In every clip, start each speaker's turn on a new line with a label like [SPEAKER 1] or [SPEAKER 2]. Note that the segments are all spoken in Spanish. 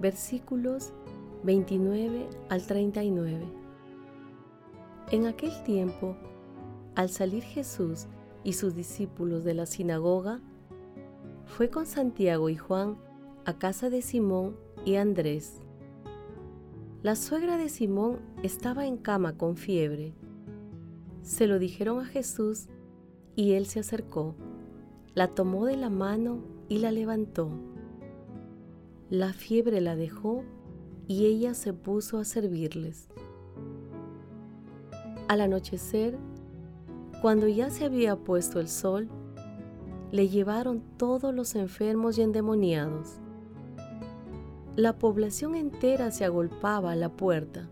[SPEAKER 1] versículos 29 al 39. En aquel tiempo, al salir Jesús y sus discípulos de la sinagoga, fue con Santiago y Juan a casa de Simón y Andrés. La suegra de Simón estaba en cama con fiebre. Se lo dijeron a Jesús y él se acercó, la tomó de la mano y la levantó. La fiebre la dejó y ella se puso a servirles. Al anochecer, cuando ya se había puesto el sol, le llevaron todos los enfermos y endemoniados. La población entera se agolpaba a la puerta.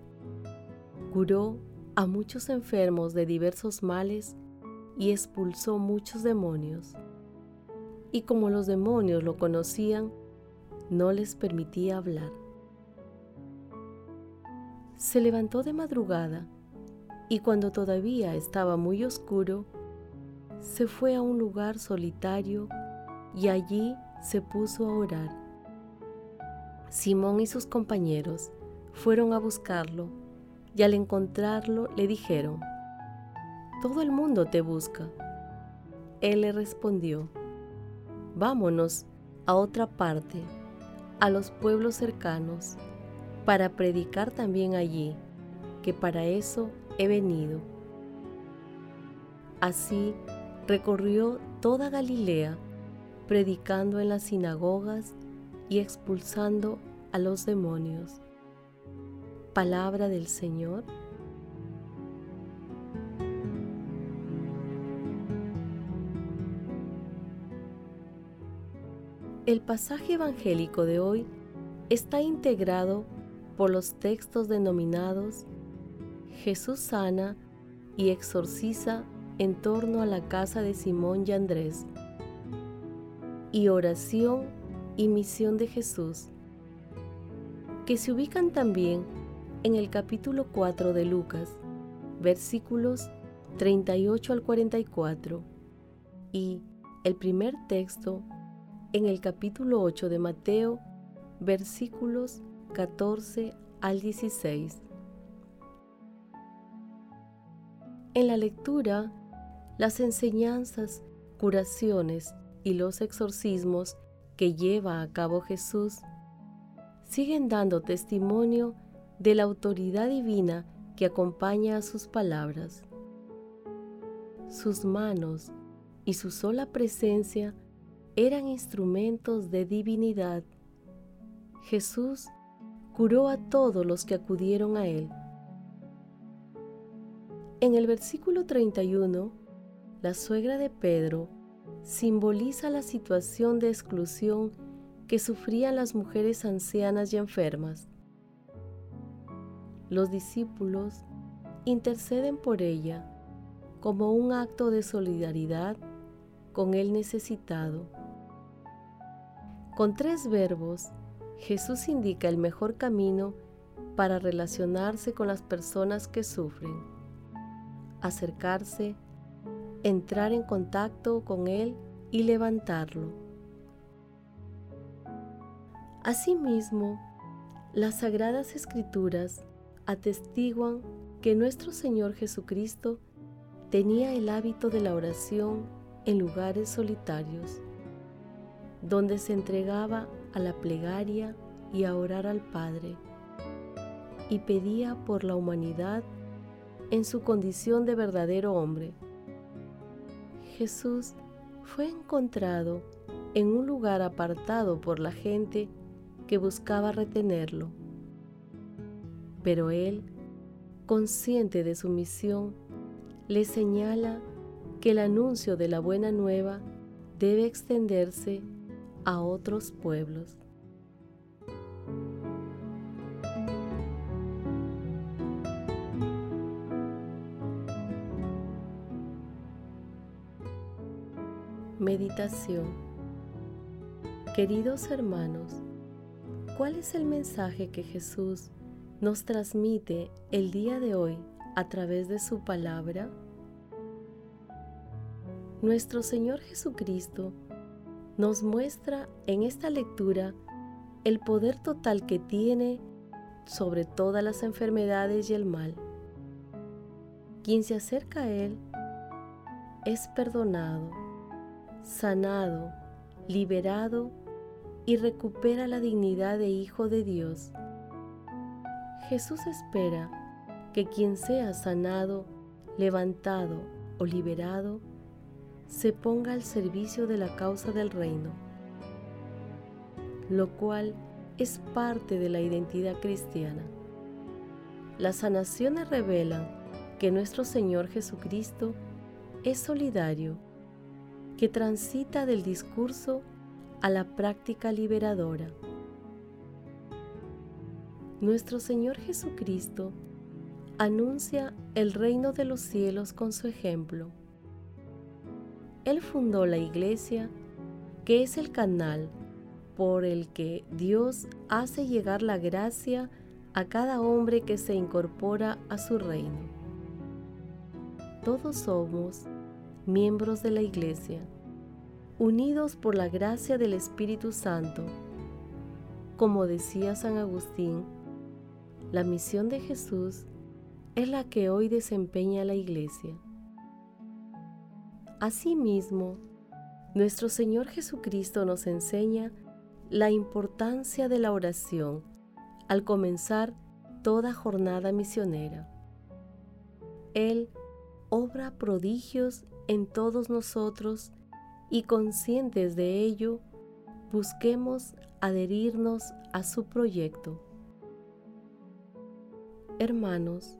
[SPEAKER 1] Curó a muchos enfermos de diversos males y expulsó muchos demonios. Y como los demonios lo conocían, no les permitía hablar. Se levantó de madrugada y cuando todavía estaba muy oscuro, se fue a un lugar solitario y allí se puso a orar. Simón y sus compañeros fueron a buscarlo y al encontrarlo le dijeron, todo el mundo te busca. Él le respondió, vámonos a otra parte, a los pueblos cercanos, para predicar también allí, que para eso he venido. Así recorrió toda Galilea, predicando en las sinagogas y expulsando a los demonios. Palabra del Señor El pasaje evangélico de hoy está integrado por los textos denominados Jesús sana y exorciza en torno a la casa de Simón y Andrés. Y oración y misión de Jesús, que se ubican también en el capítulo 4 de Lucas, versículos 38 al 44, y el primer texto en el capítulo 8 de Mateo, versículos 14 al 16. En la lectura, las enseñanzas, curaciones y los exorcismos que lleva a cabo Jesús siguen dando testimonio de la autoridad divina que acompaña a sus palabras. Sus manos y su sola presencia eran instrumentos de divinidad. Jesús curó a todos los que acudieron a Él. En el versículo 31, la suegra de Pedro simboliza la situación de exclusión que sufrían las mujeres ancianas y enfermas. Los discípulos interceden por ella como un acto de solidaridad con el necesitado. Con tres verbos, Jesús indica el mejor camino para relacionarse con las personas que sufren. Acercarse, entrar en contacto con Él y levantarlo. Asimismo, las sagradas escrituras atestiguan que nuestro Señor Jesucristo tenía el hábito de la oración en lugares solitarios donde se entregaba a la plegaria y a orar al Padre, y pedía por la humanidad en su condición de verdadero hombre. Jesús fue encontrado en un lugar apartado por la gente que buscaba retenerlo. Pero él, consciente de su misión, le señala que el anuncio de la buena nueva debe extenderse a otros pueblos. Meditación Queridos hermanos, ¿cuál es el mensaje que Jesús nos transmite el día de hoy a través de su palabra? Nuestro Señor Jesucristo nos muestra en esta lectura el poder total que tiene sobre todas las enfermedades y el mal. Quien se acerca a Él es perdonado, sanado, liberado y recupera la dignidad de hijo de Dios. Jesús espera que quien sea sanado, levantado o liberado, se ponga al servicio de la causa del reino, lo cual es parte de la identidad cristiana. Las sanaciones revelan que nuestro Señor Jesucristo es solidario, que transita del discurso a la práctica liberadora. Nuestro Señor Jesucristo anuncia el reino de los cielos con su ejemplo él fundó la iglesia, que es el canal por el que Dios hace llegar la gracia a cada hombre que se incorpora a su reino. Todos somos miembros de la iglesia, unidos por la gracia del Espíritu Santo. Como decía San Agustín, la misión de Jesús es la que hoy desempeña la iglesia. Asimismo, nuestro Señor Jesucristo nos enseña la importancia de la oración al comenzar toda jornada misionera. Él obra prodigios en todos nosotros y conscientes de ello, busquemos adherirnos a su proyecto. Hermanos,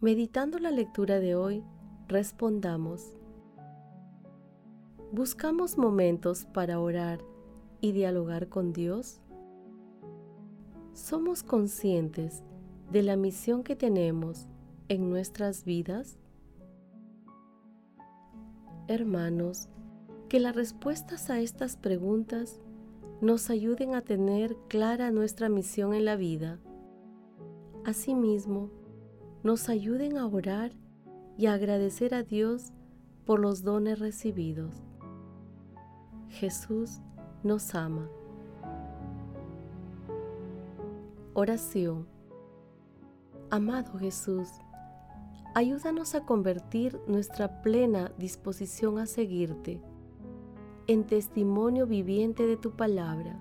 [SPEAKER 1] meditando la lectura de hoy, respondamos. ¿Buscamos momentos para orar y dialogar con Dios? ¿Somos conscientes de la misión que tenemos en nuestras vidas? Hermanos, que las respuestas a estas preguntas nos ayuden a tener clara nuestra misión en la vida. Asimismo, nos ayuden a orar y agradecer a Dios por los dones recibidos. Jesús nos ama. Oración. Amado Jesús, ayúdanos a convertir nuestra plena disposición a seguirte en testimonio viviente de tu palabra.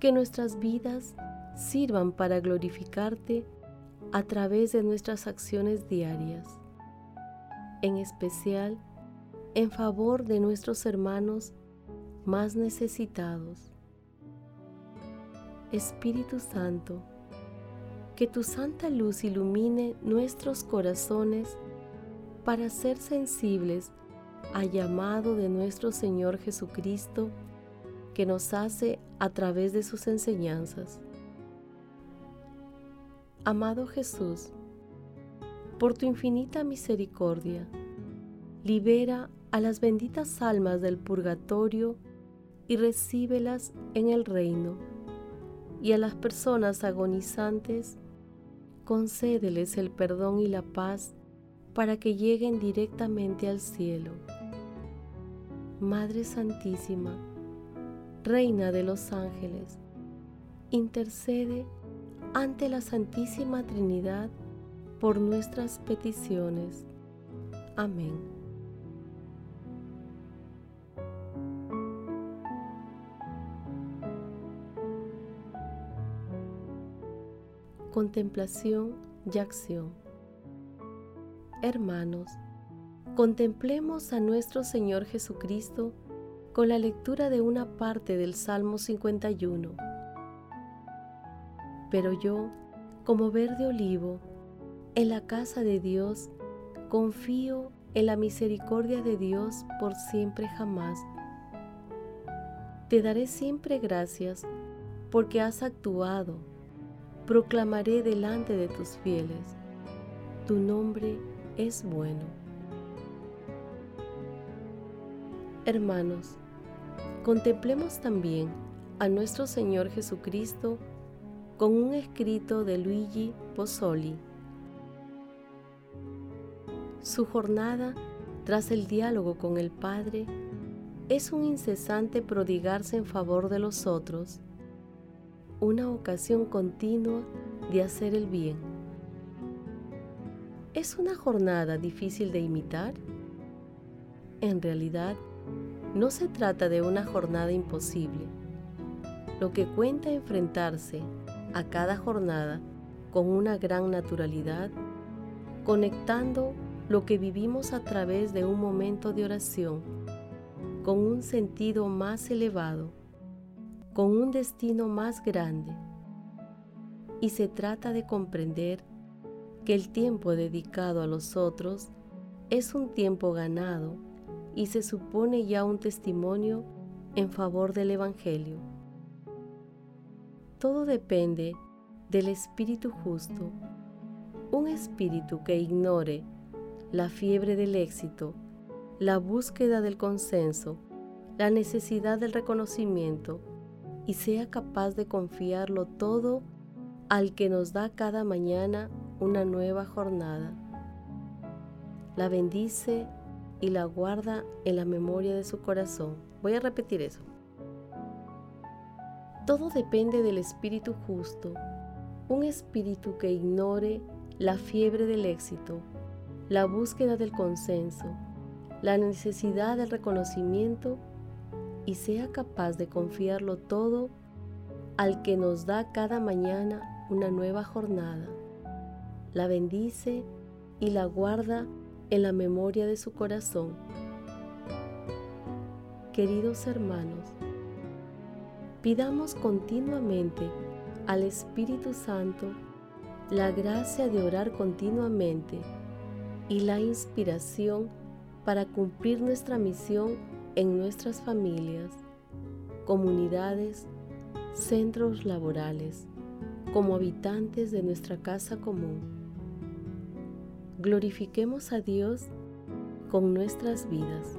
[SPEAKER 1] Que nuestras vidas sirvan para glorificarte a través de nuestras acciones diarias, en especial en favor de nuestros hermanos más necesitados. Espíritu Santo, que tu santa luz ilumine nuestros corazones para ser sensibles al llamado de nuestro Señor Jesucristo que nos hace a través de sus enseñanzas. Amado Jesús, por tu infinita misericordia, libera a las benditas almas del purgatorio y recíbelas en el reino, y a las personas agonizantes, concédeles el perdón y la paz para que lleguen directamente al cielo. Madre Santísima, Reina de los ángeles, intercede ante la Santísima Trinidad por nuestras peticiones. Amén. contemplación y acción. Hermanos, contemplemos a nuestro Señor Jesucristo con la lectura de una parte del Salmo 51. Pero yo, como verde olivo, en la casa de Dios, confío en la misericordia de Dios por siempre jamás. Te daré siempre gracias porque has actuado. Proclamaré delante de tus fieles. Tu nombre es bueno. Hermanos, contemplemos también a nuestro Señor Jesucristo con un escrito de Luigi Pozzoli. Su jornada tras el diálogo con el Padre es un incesante prodigarse en favor de los otros, una ocasión continua de hacer el bien. ¿Es una jornada difícil de imitar? En realidad, no se trata de una jornada imposible. Lo que cuenta enfrentarse a cada jornada con una gran naturalidad, conectando lo que vivimos a través de un momento de oración con un sentido más elevado, con un destino más grande. Y se trata de comprender que el tiempo dedicado a los otros es un tiempo ganado y se supone ya un testimonio en favor del Evangelio. Todo depende del espíritu justo, un espíritu que ignore la fiebre del éxito la búsqueda del consenso, la necesidad del reconocimiento y sea capaz de confiarlo todo al que nos da cada mañana una nueva jornada. La bendice y la guarda en la memoria de su corazón. Voy a repetir eso. Todo depende del espíritu justo, un espíritu que ignore la fiebre del éxito, la búsqueda del consenso, la necesidad del reconocimiento y sea capaz de confiarlo todo al que nos da cada mañana una nueva jornada. La bendice y la guarda en la memoria de su corazón. Queridos hermanos, pidamos continuamente al Espíritu Santo la gracia de orar continuamente y la inspiración para cumplir nuestra misión en nuestras familias, comunidades, centros laborales, como habitantes de nuestra casa común. Glorifiquemos a Dios con nuestras vidas.